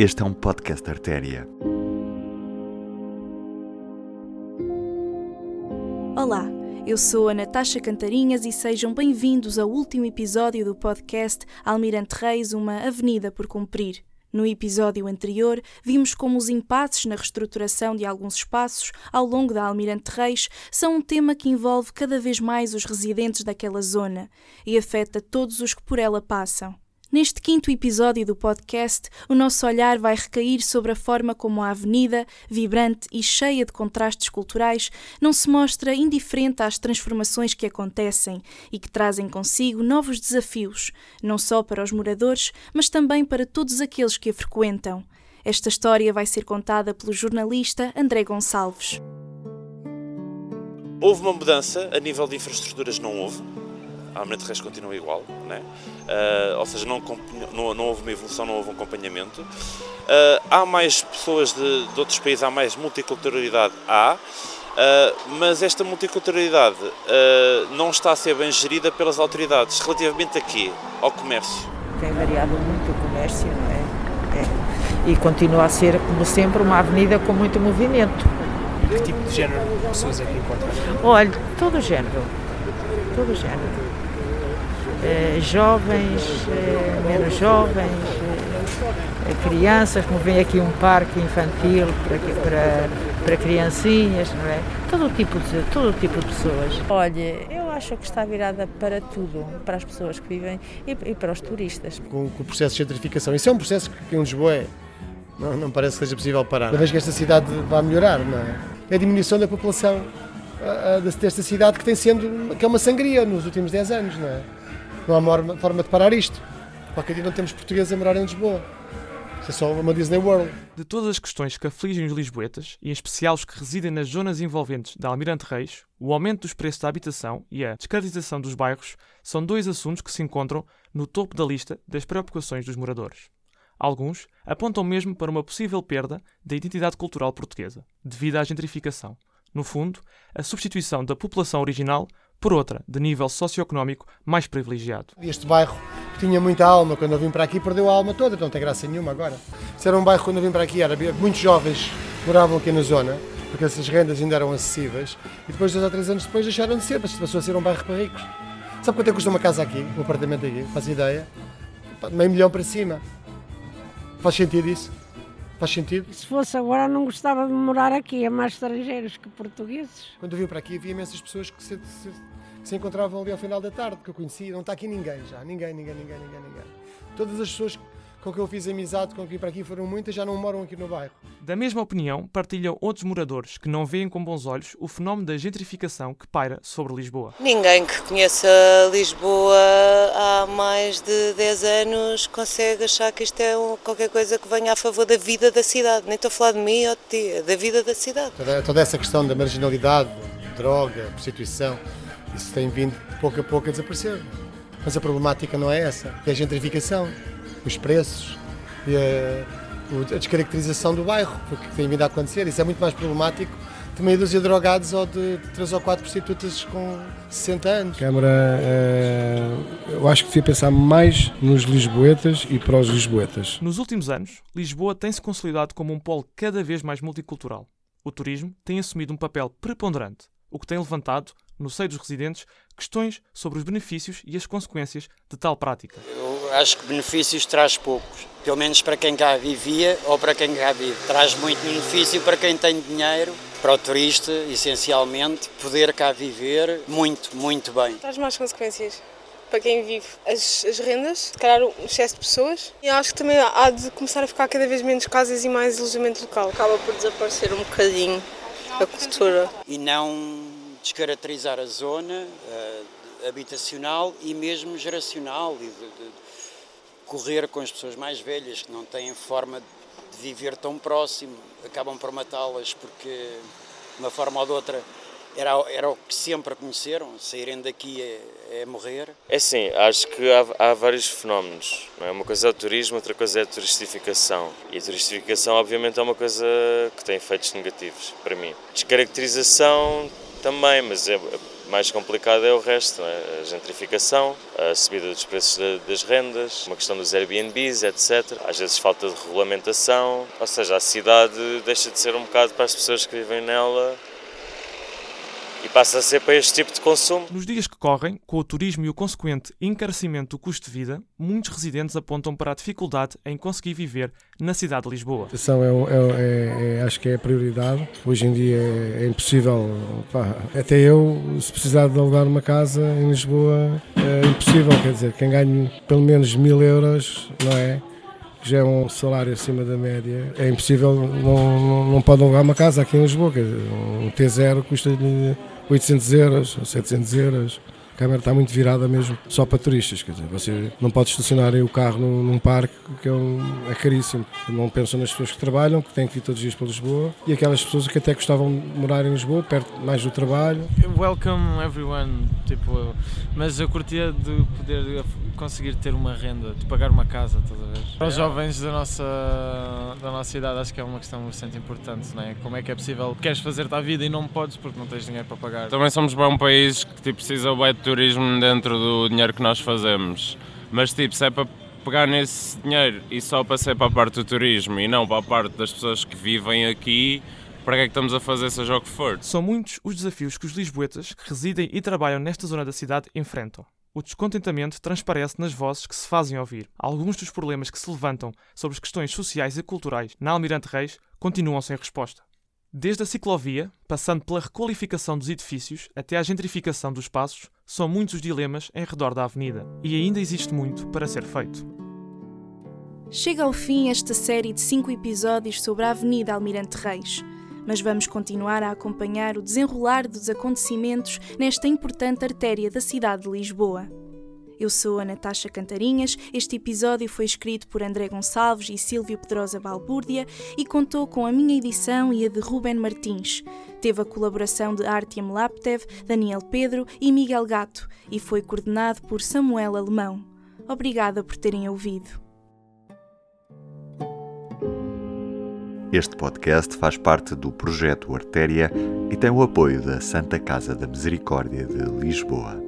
Este é um podcast Artéria. Olá, eu sou a Natasha Cantarinhas e sejam bem-vindos ao último episódio do podcast Almirante Reis, uma avenida por cumprir. No episódio anterior, vimos como os impasses na reestruturação de alguns espaços ao longo da Almirante Reis são um tema que envolve cada vez mais os residentes daquela zona e afeta todos os que por ela passam. Neste quinto episódio do podcast, o nosso olhar vai recair sobre a forma como a avenida, vibrante e cheia de contrastes culturais, não se mostra indiferente às transformações que acontecem e que trazem consigo novos desafios, não só para os moradores, mas também para todos aqueles que a frequentam. Esta história vai ser contada pelo jornalista André Gonçalves. Houve uma mudança, a nível de infraestruturas não houve a Almirante Reis continua igual, né? Uh, ou seja, não, não, não, houve uma evolução, não houve um acompanhamento. Uh, há mais pessoas de, de, outros países, há mais multiculturalidade, há, uh, mas esta multiculturalidade não está a ser bem gerida pelas autoridades. Relativamente a quê? Ao comércio. Tem variado muito o comércio, não é? é. E continua a ser, como sempre, uma avenida com muito movimento. Que tipo de género de pessoas é que encontra? Olha, todo o género. Todo o género eh, jovens, eh, menos jovens, eh, crianças, como vem aqui um parque infantil para, para, para criancinhas, não é? Todo tipo, de, todo tipo de pessoas. Olha, eu acho que está virada para tudo, para as pessoas que vivem e, e para os turistas. Com, com, o processo de gentrificação, isso é um processo que em Lisboa é, não, não parece que seja possível parar. Uma vez que esta cidade vai melhorar, não é? É a diminuição da população desta cidade que tem sendo, que é uma sangria nos últimos 10 anos, não é? Não há forma de parar isto. Qualquer dia não temos portugueses a morar em Lisboa. Isso é só uma Disney World. De todas as questões que afligem os lisboetas, e em especial os que residem nas zonas envolventes da Almirante Reis, o aumento dos preços da habitação e a descaracterização dos bairros são dois assuntos que se encontram no topo da lista das preocupações dos moradores. Alguns apontam mesmo para uma possível perda da identidade cultural portuguesa, devido à gentrificação. No fundo, a substituição da população original por outra, de nível socioeconómico mais privilegiado. Este bairro tinha muita alma, quando eu vim para aqui perdeu a alma toda, não tem graça nenhuma agora. Se era um bairro quando eu vim para aqui, era muitos jovens moravam aqui na zona, porque essas rendas ainda eram acessíveis, e depois, dois ou três anos depois, deixaram de ser, passou a ser um bairro para ricos. Sabe quanto é que custa uma casa aqui, um apartamento aqui? Faz ideia? Meio milhão para cima. Faz sentido isso? Faz sentido? Se fosse agora, não gostava de morar aqui. É mais estrangeiros que portugueses. Quando eu vim para aqui, havia imensas pessoas que se, se, que se encontravam ali ao final da tarde, que eu conhecia. Não está aqui ninguém já. Ninguém, ninguém, ninguém, ninguém, ninguém. Todas as pessoas com quem eu fiz amizade, com quem vim para aqui, foram muitas, já não moram aqui no bairro. Da mesma opinião partilham outros moradores que não veem com bons olhos o fenómeno da gentrificação que paira sobre Lisboa. Ninguém que conheça Lisboa há mais de 10 anos consegue achar que isto é qualquer coisa que venha a favor da vida da cidade. Nem estou a falar de mim ou de ti, é da vida da cidade. Toda, toda essa questão da marginalidade, droga, prostituição, isso tem vindo pouco a pouco a desaparecer. Mas a problemática não é essa, é a gentrificação os preços e a, a descaracterização do bairro, porque tem vindo a acontecer. Isso é muito mais problemático de meia dúzia de drogados ou de 3 ou 4 prostitutas com 60 anos. Câmara, é, eu acho que devia pensar mais nos lisboetas e para os lisboetas. Nos últimos anos, Lisboa tem-se consolidado como um polo cada vez mais multicultural. O turismo tem assumido um papel preponderante, o que tem levantado, no seio dos residentes, questões sobre os benefícios e as consequências de tal prática. Eu acho que benefícios traz poucos, pelo menos para quem cá vivia ou para quem cá vive. Traz muito benefício para quem tem dinheiro, para o turista, essencialmente, poder cá viver muito, muito bem. Traz mais consequências para quem vive as, as rendas, se calhar o excesso de pessoas. E acho que também há de começar a ficar cada vez menos casas e mais alojamento local. Acaba por desaparecer um bocadinho a cultura. E não descaracterizar a zona uh, habitacional e mesmo geracional e de, de, correr com as pessoas mais velhas que não têm forma de viver tão próximo, acabam por matá-las porque, de uma forma ou de outra, era, era o que sempre conheceram, saírem daqui é, é morrer. É sim, acho que há, há vários fenómenos. É? Uma coisa é o turismo, outra coisa é a turistificação. E a turistificação, obviamente, é uma coisa que tem efeitos negativos para mim. Descaracterização também, mas é, mais complicado é o resto, é? a gentrificação, a subida dos preços das rendas, uma questão dos Airbnbs, etc. Às vezes falta de regulamentação, ou seja, a cidade deixa de ser um bocado para as pessoas que vivem nela e passa a ser para este tipo de consumo. Nos dias que correm, com o turismo e o consequente encarecimento do custo de vida, muitos residentes apontam para a dificuldade em conseguir viver na cidade de Lisboa. A é, é, é, acho que é a prioridade. Hoje em dia é, é impossível, pá, até eu, se precisar de alugar uma casa em Lisboa, é impossível. Quer dizer, quem ganha pelo menos mil euros, não é? que já é um salário acima da média, é impossível, não, não, não pode alugar uma casa aqui em Lisboa. Um T0 custa-lhe 800 euros, 700 euros. A Câmara está muito virada mesmo só para turistas. Quer dizer, você não pode estacionar o carro num, num parque que é, um, é, caríssimo. Não pensam nas pessoas que trabalham, que têm que vir todos os dias para Lisboa e aquelas pessoas que até gostavam de morar em Lisboa, perto mais do trabalho. Welcome everyone, tipo, mas eu curtia de poder conseguir ter uma renda, de pagar uma casa, toda vez. Para os jovens da nossa, da nossa idade, acho que é uma questão bastante importante, não é? Como é que é possível, queres fazer-te a vida e não podes porque não tens dinheiro para pagar. Também somos bem um país que tipo, precisa bem de turismo dentro do dinheiro que nós fazemos, mas tipo, se é para pegar nesse dinheiro e só para ser para a parte do turismo e não para a parte das pessoas que vivem aqui, para que é que estamos a fazer seja o que for? São muitos os desafios que os lisboetas que residem e trabalham nesta zona da cidade enfrentam. O descontentamento transparece nas vozes que se fazem ouvir. Alguns dos problemas que se levantam sobre as questões sociais e culturais na Almirante Reis continuam sem resposta. Desde a ciclovia, passando pela requalificação dos edifícios até à gentrificação dos espaços, são muitos os dilemas em redor da avenida e ainda existe muito para ser feito. Chega ao fim esta série de cinco episódios sobre a Avenida Almirante Reis mas vamos continuar a acompanhar o desenrolar dos acontecimentos nesta importante artéria da cidade de Lisboa. Eu sou a Natasha Cantarinhas. Este episódio foi escrito por André Gonçalves e Silvio Pedrosa Balbúrdia e contou com a minha edição e a de Ruben Martins. Teve a colaboração de Artyom Laptev, Daniel Pedro e Miguel Gato e foi coordenado por Samuel Alemão. Obrigada por terem ouvido. Este podcast faz parte do projeto Artéria e tem o apoio da Santa Casa da Misericórdia de Lisboa.